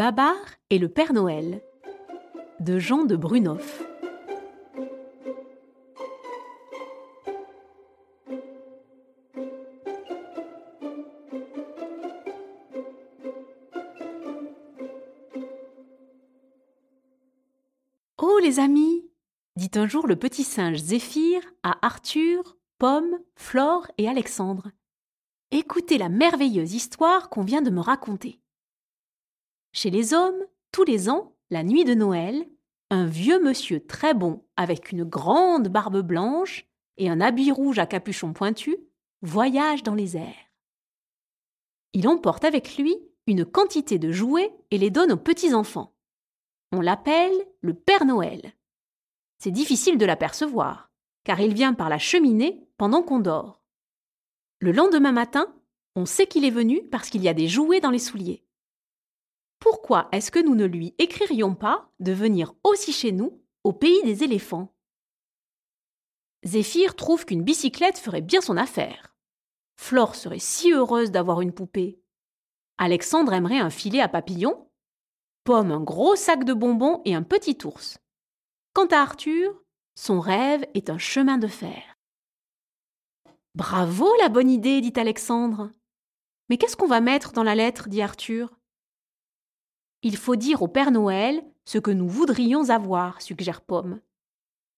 Babar et le Père Noël de Jean de Brunoff. Oh les amis dit un jour le petit singe Zéphyr à Arthur, Pomme, Flore et Alexandre. Écoutez la merveilleuse histoire qu'on vient de me raconter. Chez les hommes, tous les ans, la nuit de Noël, un vieux monsieur très bon, avec une grande barbe blanche et un habit rouge à capuchon pointu, voyage dans les airs. Il emporte avec lui une quantité de jouets et les donne aux petits enfants. On l'appelle le Père Noël. C'est difficile de l'apercevoir, car il vient par la cheminée pendant qu'on dort. Le lendemain matin, on sait qu'il est venu parce qu'il y a des jouets dans les souliers. Pourquoi est-ce que nous ne lui écririons pas de venir aussi chez nous, au pays des éléphants? Zéphyr trouve qu'une bicyclette ferait bien son affaire. Flore serait si heureuse d'avoir une poupée. Alexandre aimerait un filet à papillons. Pomme un gros sac de bonbons et un petit ours. Quant à Arthur, son rêve est un chemin de fer. Bravo la bonne idée, dit Alexandre. Mais qu'est-ce qu'on va mettre dans la lettre? dit Arthur. Il faut dire au Père Noël ce que nous voudrions avoir, suggère Pomme.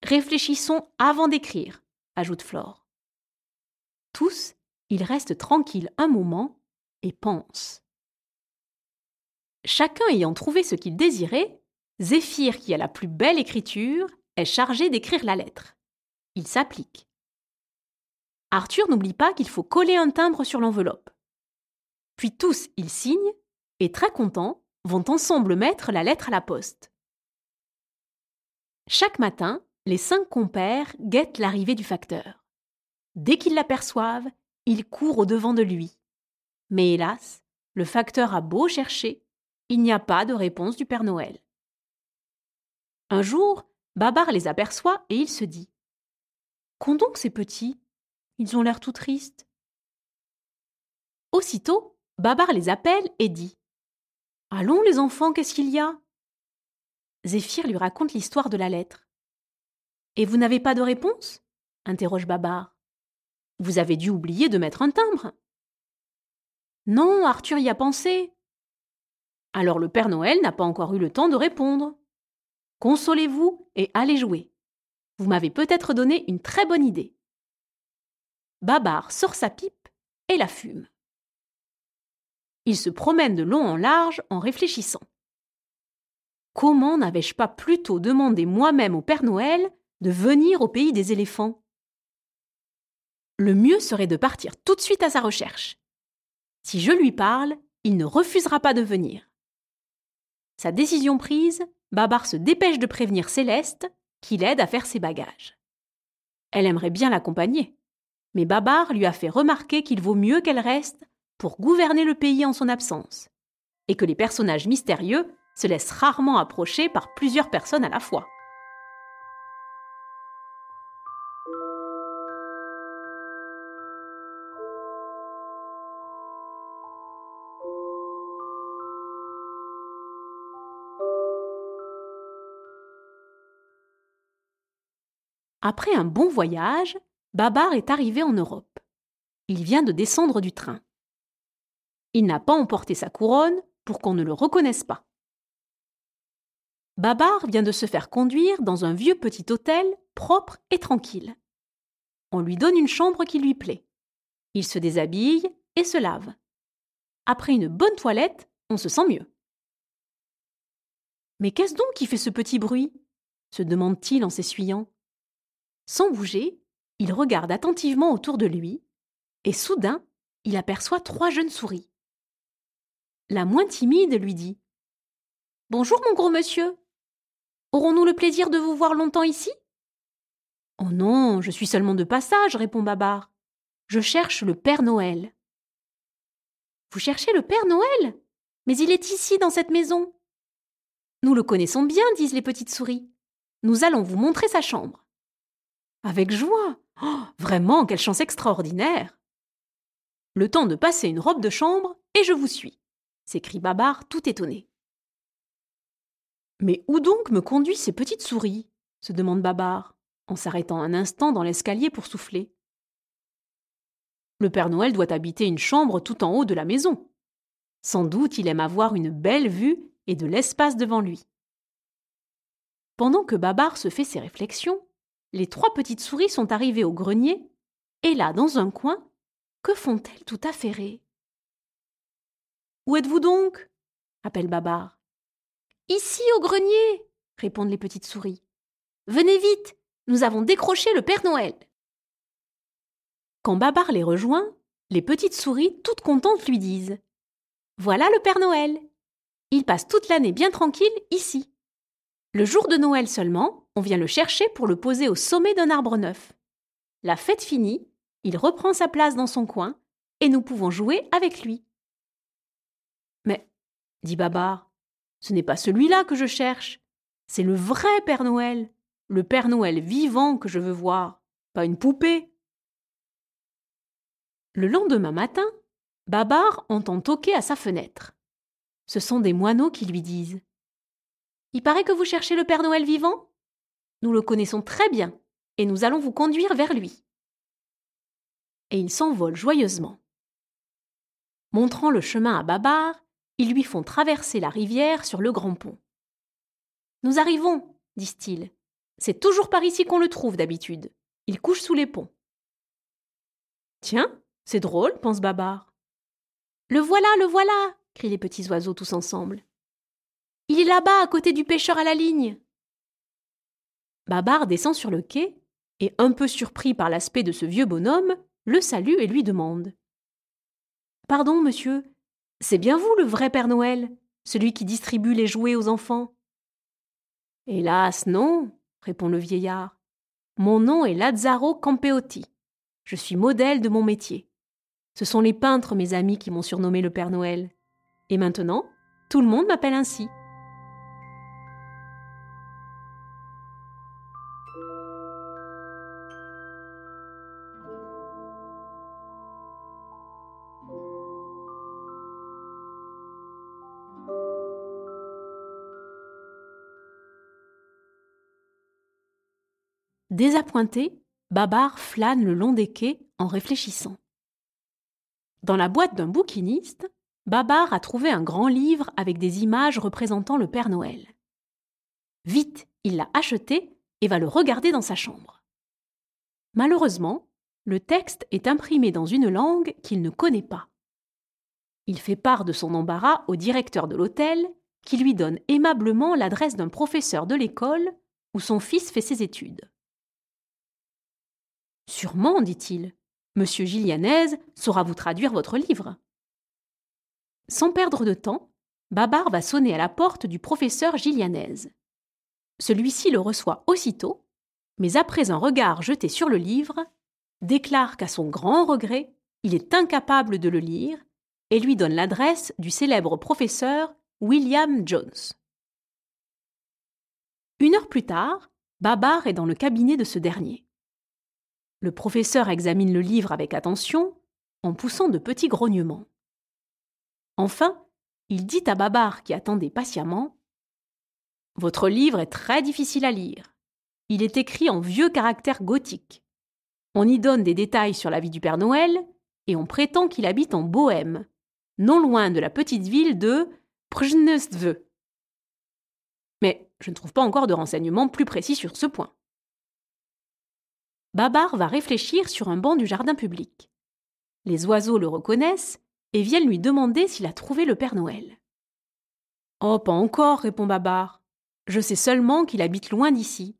Réfléchissons avant d'écrire, ajoute Flore. Tous, ils restent tranquilles un moment et pensent. Chacun ayant trouvé ce qu'il désirait, Zéphyr, qui a la plus belle écriture, est chargé d'écrire la lettre. Il s'applique. Arthur n'oublie pas qu'il faut coller un timbre sur l'enveloppe. Puis tous, ils signent, et très contents, vont ensemble mettre la lettre à la poste. Chaque matin, les cinq compères guettent l'arrivée du facteur. Dès qu'ils l'aperçoivent, ils courent au devant de lui. Mais hélas, le facteur a beau chercher, il n'y a pas de réponse du Père Noël. Un jour, Babar les aperçoit et il se dit Qu'ont donc ces petits? Ils ont l'air tout tristes. Aussitôt, Babar les appelle et dit Allons, les enfants, qu'est-ce qu'il y a? Zéphyr lui raconte l'histoire de la lettre. Et vous n'avez pas de réponse? interroge Babar. Vous avez dû oublier de mettre un timbre. Non, Arthur y a pensé. Alors le Père Noël n'a pas encore eu le temps de répondre. Consolez-vous et allez jouer. Vous m'avez peut-être donné une très bonne idée. Babar sort sa pipe et la fume. Il se promène de long en large en réfléchissant. Comment n'avais-je pas plutôt demandé moi-même au Père Noël de venir au pays des éléphants? Le mieux serait de partir tout de suite à sa recherche. Si je lui parle, il ne refusera pas de venir. Sa décision prise, Babar se dépêche de prévenir Céleste, qui l'aide à faire ses bagages. Elle aimerait bien l'accompagner, mais Babar lui a fait remarquer qu'il vaut mieux qu'elle reste pour gouverner le pays en son absence, et que les personnages mystérieux se laissent rarement approcher par plusieurs personnes à la fois. Après un bon voyage, Babar est arrivé en Europe. Il vient de descendre du train. Il n'a pas emporté sa couronne pour qu'on ne le reconnaisse pas. Babar vient de se faire conduire dans un vieux petit hôtel propre et tranquille. On lui donne une chambre qui lui plaît. Il se déshabille et se lave. Après une bonne toilette, on se sent mieux. Mais qu'est-ce donc qui fait ce petit bruit? se demande-t-il en s'essuyant. Sans bouger, il regarde attentivement autour de lui, et soudain, il aperçoit trois jeunes souris. La moins timide lui dit Bonjour, mon gros monsieur. Aurons-nous le plaisir de vous voir longtemps ici? Oh non, je suis seulement de passage, répond Babar. Je cherche le Père Noël. Vous cherchez le Père Noël? Mais il est ici, dans cette maison. Nous le connaissons bien, disent les petites souris. Nous allons vous montrer sa chambre. Avec joie. Oh, vraiment, quelle chance extraordinaire. Le temps de passer une robe de chambre, et je vous suis s'écrie Babar tout étonné. Mais où donc me conduisent ces petites souris? se demande Babar, en s'arrêtant un instant dans l'escalier pour souffler. Le Père Noël doit habiter une chambre tout en haut de la maison. Sans doute il aime avoir une belle vue et de l'espace devant lui. Pendant que Babar se fait ses réflexions, les trois petites souris sont arrivées au grenier, et là, dans un coin, que font-elles tout affairées? Où êtes-vous donc? appelle Babar. Ici, au grenier répondent les petites souris. Venez vite, nous avons décroché le Père Noël. Quand Babar les rejoint, les petites souris, toutes contentes, lui disent Voilà le Père Noël. Il passe toute l'année bien tranquille ici. Le jour de Noël seulement, on vient le chercher pour le poser au sommet d'un arbre neuf. La fête finie, il reprend sa place dans son coin et nous pouvons jouer avec lui. Mais, dit Babar, ce n'est pas celui-là que je cherche. C'est le vrai Père Noël, le Père Noël vivant que je veux voir, pas une poupée. Le lendemain matin, Babar entend toquer à sa fenêtre. Ce sont des moineaux qui lui disent Il paraît que vous cherchez le Père Noël vivant? Nous le connaissons très bien, et nous allons vous conduire vers lui. Et ils s'envolent joyeusement. Montrant le chemin à Babar, ils lui font traverser la rivière sur le grand pont. Nous arrivons, disent-ils. C'est toujours par ici qu'on le trouve d'habitude. Il couche sous les ponts. Tiens, c'est drôle, pense Babar. Le voilà, le voilà crient les petits oiseaux tous ensemble. Il est là-bas, à côté du pêcheur à la ligne. Babar descend sur le quai et, un peu surpris par l'aspect de ce vieux bonhomme, le salue et lui demande Pardon, monsieur, c'est bien vous le vrai Père Noël, celui qui distribue les jouets aux enfants? Hélas, non, répond le vieillard. Mon nom est Lazzaro Campeotti. Je suis modèle de mon métier. Ce sont les peintres, mes amis, qui m'ont surnommé le Père Noël. Et maintenant, tout le monde m'appelle ainsi. Désappointé, Babar flâne le long des quais en réfléchissant. Dans la boîte d'un bouquiniste, Babar a trouvé un grand livre avec des images représentant le Père Noël. Vite, il l'a acheté et va le regarder dans sa chambre. Malheureusement, le texte est imprimé dans une langue qu'il ne connaît pas. Il fait part de son embarras au directeur de l'hôtel, qui lui donne aimablement l'adresse d'un professeur de l'école où son fils fait ses études. Sûrement, dit-il. Monsieur Gillianez saura vous traduire votre livre. Sans perdre de temps, Babar va sonner à la porte du professeur Gillianez. Celui-ci le reçoit aussitôt, mais après un regard jeté sur le livre, déclare qu'à son grand regret, il est incapable de le lire et lui donne l'adresse du célèbre professeur William Jones. Une heure plus tard, Babar est dans le cabinet de ce dernier. Le professeur examine le livre avec attention, en poussant de petits grognements. Enfin, il dit à Babar qui attendait patiemment Votre livre est très difficile à lire. Il est écrit en vieux caractères gothiques. On y donne des détails sur la vie du Père Noël et on prétend qu'il habite en Bohême, non loin de la petite ville de Prznesve. Mais je ne trouve pas encore de renseignements plus précis sur ce point. Babar va réfléchir sur un banc du jardin public. Les oiseaux le reconnaissent et viennent lui demander s'il a trouvé le Père Noël. Oh, pas encore, répond Babar. Je sais seulement qu'il habite loin d'ici,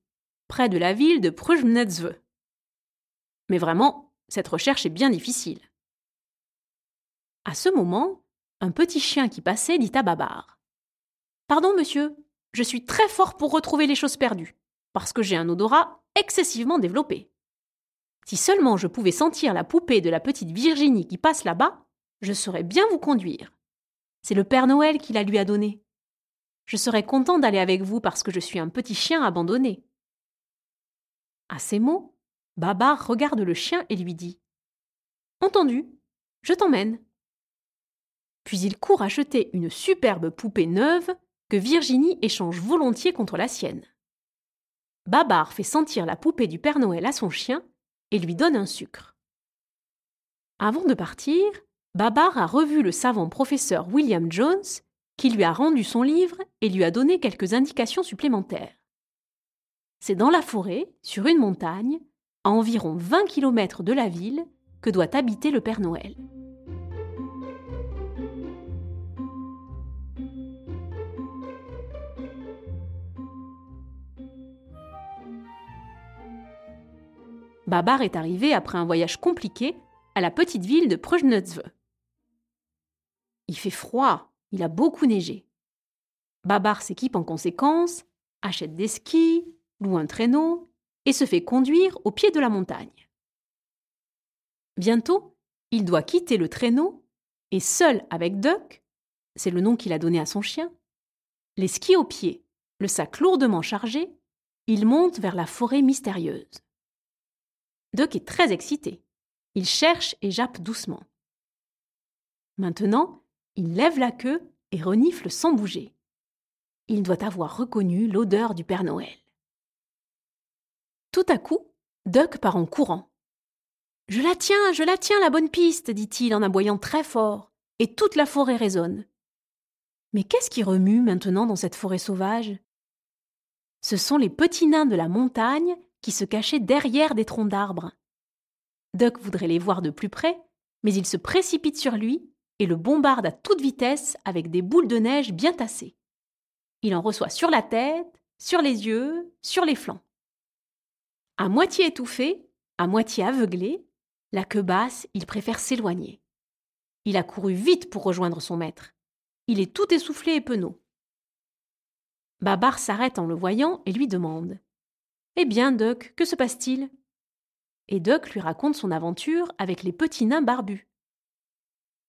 près de la ville de Prujnetsve. Mais vraiment, cette recherche est bien difficile. À ce moment, un petit chien qui passait dit à Babar Pardon, monsieur, je suis très fort pour retrouver les choses perdues, parce que j'ai un odorat excessivement développé. Si seulement je pouvais sentir la poupée de la petite Virginie qui passe là-bas, je saurais bien vous conduire. C'est le Père Noël qui la lui a donnée. Je serais content d'aller avec vous parce que je suis un petit chien abandonné. À ces mots, Babar regarde le chien et lui dit Entendu, je t'emmène. Puis il court acheter une superbe poupée neuve que Virginie échange volontiers contre la sienne. Babar fait sentir la poupée du Père Noël à son chien et lui donne un sucre. Avant de partir, Babar a revu le savant professeur William Jones, qui lui a rendu son livre et lui a donné quelques indications supplémentaires. C'est dans la forêt, sur une montagne, à environ 20 km de la ville, que doit habiter le Père Noël. Babar est arrivé après un voyage compliqué à la petite ville de Prujnozve. Il fait froid, il a beaucoup neigé. Babar s'équipe en conséquence, achète des skis, loue un traîneau et se fait conduire au pied de la montagne. Bientôt, il doit quitter le traîneau et seul avec Duck, c'est le nom qu'il a donné à son chien, les skis aux pieds, le sac lourdement chargé, il monte vers la forêt mystérieuse. Duck est très excité. Il cherche et jappe doucement. Maintenant, il lève la queue et renifle sans bouger. Il doit avoir reconnu l'odeur du Père Noël. Tout à coup, Duck part en courant. Je la tiens, je la tiens, la bonne piste, dit-il en aboyant très fort, et toute la forêt résonne. Mais qu'est-ce qui remue maintenant dans cette forêt sauvage? Ce sont les petits nains de la montagne qui se cachaient derrière des troncs d'arbres. Duck voudrait les voir de plus près, mais il se précipite sur lui et le bombarde à toute vitesse avec des boules de neige bien tassées. Il en reçoit sur la tête, sur les yeux, sur les flancs. À moitié étouffé, à moitié aveuglé, la queue basse, il préfère s'éloigner. Il a couru vite pour rejoindre son maître. Il est tout essoufflé et penaud. Babar s'arrête en le voyant et lui demande Eh bien, Duck, que se passe-t-il? Et Duck lui raconte son aventure avec les petits nains barbus.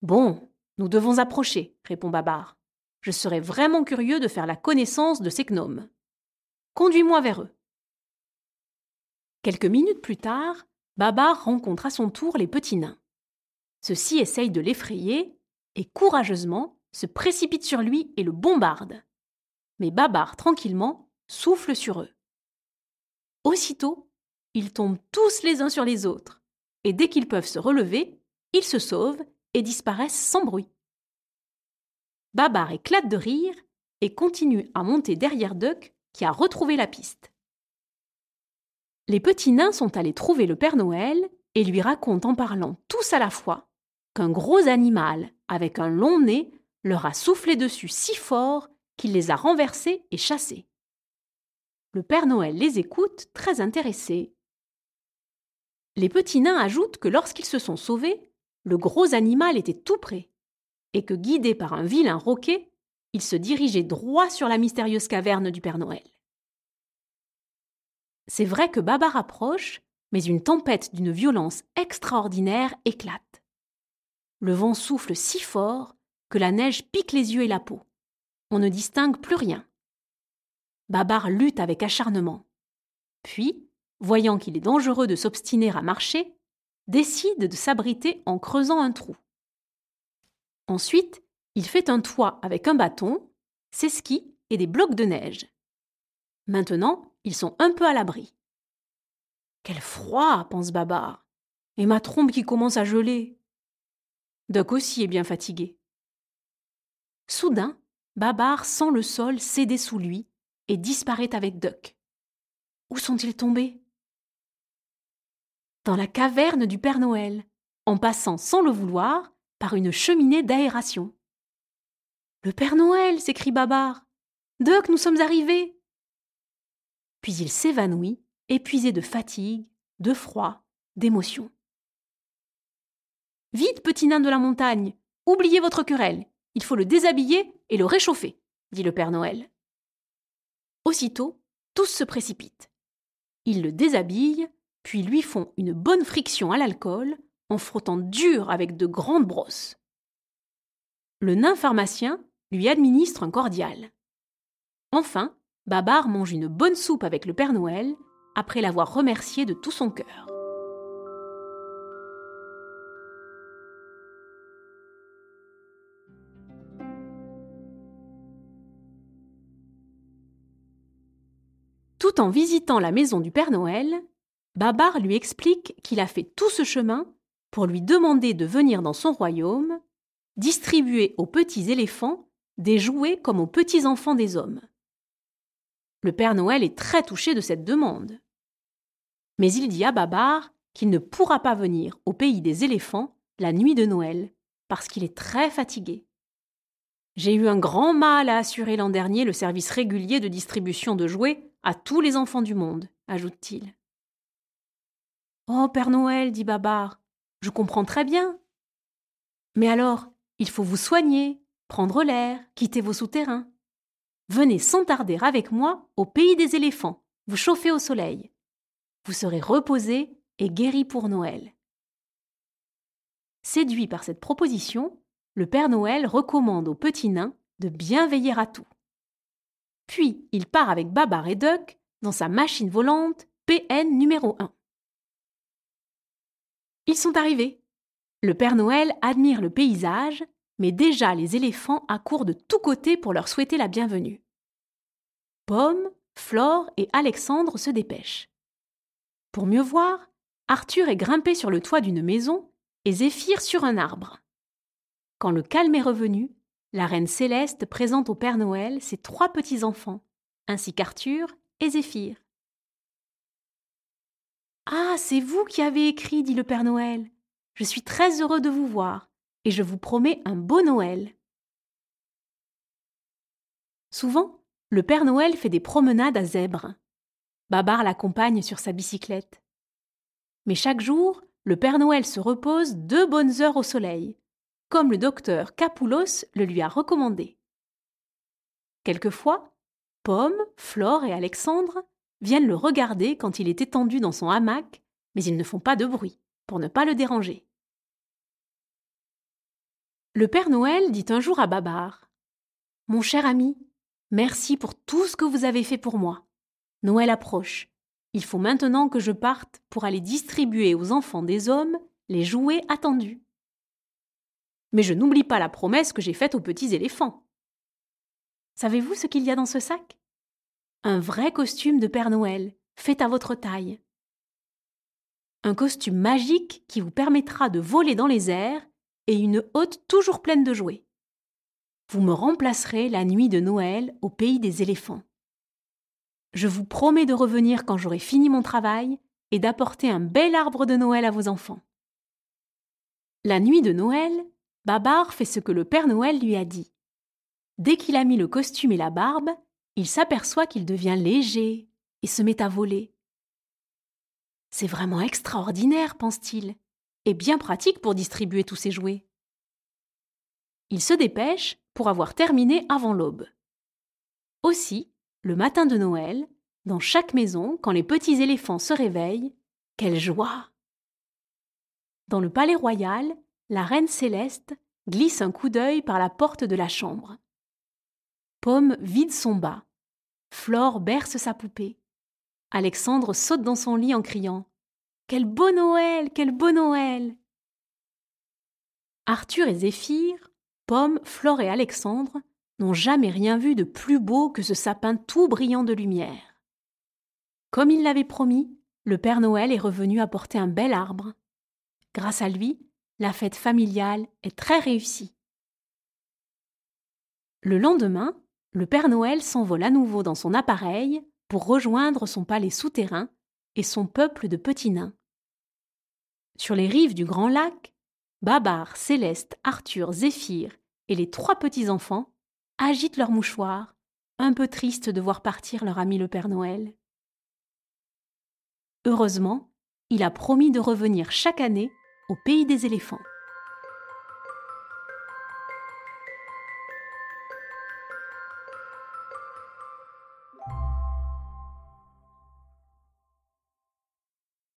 Bon, nous devons approcher, répond Babar. Je serais vraiment curieux de faire la connaissance de ces gnomes. Conduis-moi vers eux. Quelques minutes plus tard, Babar rencontre à son tour les petits nains. Ceux-ci essayent de l'effrayer et courageusement se précipitent sur lui et le bombardent. Mais Babar, tranquillement, souffle sur eux. Aussitôt, ils tombent tous les uns sur les autres, et dès qu'ils peuvent se relever, ils se sauvent et disparaissent sans bruit. Babar éclate de rire et continue à monter derrière Duck qui a retrouvé la piste. Les petits nains sont allés trouver le Père Noël et lui racontent en parlant tous à la fois qu'un gros animal avec un long nez leur a soufflé dessus si fort qu'il les a renversés et chassés. Le Père Noël les écoute très intéressé. Les petits nains ajoutent que lorsqu'ils se sont sauvés, le gros animal était tout près, et que guidé par un vilain roquet, il se dirigeait droit sur la mystérieuse caverne du Père Noël. C'est vrai que Baba rapproche, mais une tempête d'une violence extraordinaire éclate. Le vent souffle si fort que la neige pique les yeux et la peau. On ne distingue plus rien. Babar lutte avec acharnement. Puis, voyant qu'il est dangereux de s'obstiner à marcher, décide de s'abriter en creusant un trou. Ensuite, il fait un toit avec un bâton, ses skis et des blocs de neige. Maintenant, ils sont un peu à l'abri. Quel froid, pense Babar. Et ma trompe qui commence à geler. Duck aussi est bien fatigué. Soudain, Babar sent le sol céder sous lui et disparaît avec Duck. Où sont-ils tombés? Dans la caverne du Père Noël, en passant sans le vouloir par une cheminée d'aération. Le Père Noël s'écrie Babar. Duck, nous sommes arrivés puis il s'évanouit, épuisé de fatigue, de froid, d'émotion. Vite, petit nain de la montagne, oubliez votre querelle, il faut le déshabiller et le réchauffer, dit le Père Noël. Aussitôt, tous se précipitent. Ils le déshabillent, puis lui font une bonne friction à l'alcool en frottant dur avec de grandes brosses. Le nain pharmacien lui administre un cordial. Enfin, Babar mange une bonne soupe avec le Père Noël après l'avoir remercié de tout son cœur. Tout en visitant la maison du Père Noël, Babar lui explique qu'il a fait tout ce chemin pour lui demander de venir dans son royaume, distribuer aux petits éléphants des jouets comme aux petits enfants des hommes. Le Père Noël est très touché de cette demande. Mais il dit à Babar qu'il ne pourra pas venir au pays des éléphants la nuit de Noël, parce qu'il est très fatigué. J'ai eu un grand mal à assurer l'an dernier le service régulier de distribution de jouets à tous les enfants du monde, ajoute-t-il. Oh, Père Noël, dit Babar, je comprends très bien. Mais alors, il faut vous soigner, prendre l'air, quitter vos souterrains. Venez sans tarder avec moi au pays des éléphants, vous chauffer au soleil. Vous serez reposé et guéri pour Noël. Séduit par cette proposition, le Père Noël recommande au petit nain de bien veiller à tout. Puis il part avec Babar et Duck dans sa machine volante PN numéro 1. Ils sont arrivés. Le Père Noël admire le paysage, mais déjà les éléphants accourent de tous côtés pour leur souhaiter la bienvenue. Pomme, Flore et Alexandre se dépêchent. Pour mieux voir, Arthur est grimpé sur le toit d'une maison et Zéphyr sur un arbre. Quand le calme est revenu, la reine céleste présente au Père Noël ses trois petits-enfants, ainsi qu'Arthur et Zéphyr. Ah, c'est vous qui avez écrit, dit le Père Noël. Je suis très heureux de vous voir, et je vous promets un beau Noël. Souvent, le Père Noël fait des promenades à zèbre. Babar l'accompagne sur sa bicyclette. Mais chaque jour, le Père Noël se repose deux bonnes heures au soleil, comme le docteur Capoulos le lui a recommandé. Quelquefois, Pomme, Flore et Alexandre viennent le regarder quand il est étendu dans son hamac, mais ils ne font pas de bruit, pour ne pas le déranger. Le Père Noël dit un jour à Babar Mon cher ami, merci pour tout ce que vous avez fait pour moi. Noël approche. Il faut maintenant que je parte pour aller distribuer aux enfants des hommes les jouets attendus. Mais je n'oublie pas la promesse que j'ai faite aux petits éléphants. Savez-vous ce qu'il y a dans ce sac? Un vrai costume de Père Noël, fait à votre taille. Un costume magique qui vous permettra de voler dans les airs et une hôte toujours pleine de jouets. Vous me remplacerez la nuit de Noël au pays des éléphants. Je vous promets de revenir quand j'aurai fini mon travail et d'apporter un bel arbre de Noël à vos enfants. La nuit de Noël, Babar fait ce que le Père Noël lui a dit. Dès qu'il a mis le costume et la barbe, il s'aperçoit qu'il devient léger et se met à voler. C'est vraiment extraordinaire, pense-t-il, et bien pratique pour distribuer tous ses jouets. Il se dépêche pour avoir terminé avant l'aube. Aussi, le matin de Noël, dans chaque maison, quand les petits éléphants se réveillent, quelle joie Dans le palais royal, la reine céleste glisse un coup d'œil par la porte de la chambre. Pomme vide son bas. Flore berce sa poupée. Alexandre saute dans son lit en criant Quel beau Noël Quel beau Noël Arthur et Zéphyr, Pomme, Flore et Alexandre n'ont jamais rien vu de plus beau que ce sapin tout brillant de lumière. Comme il l'avait promis, le Père Noël est revenu apporter un bel arbre. Grâce à lui, la fête familiale est très réussie. Le lendemain, le Père Noël s'envole à nouveau dans son appareil pour rejoindre son palais souterrain et son peuple de petits nains. Sur les rives du grand lac, Babar, Céleste, Arthur, Zéphyr et les trois petits-enfants agitent leurs mouchoirs, un peu tristes de voir partir leur ami le Père Noël. Heureusement, il a promis de revenir chaque année au pays des éléphants.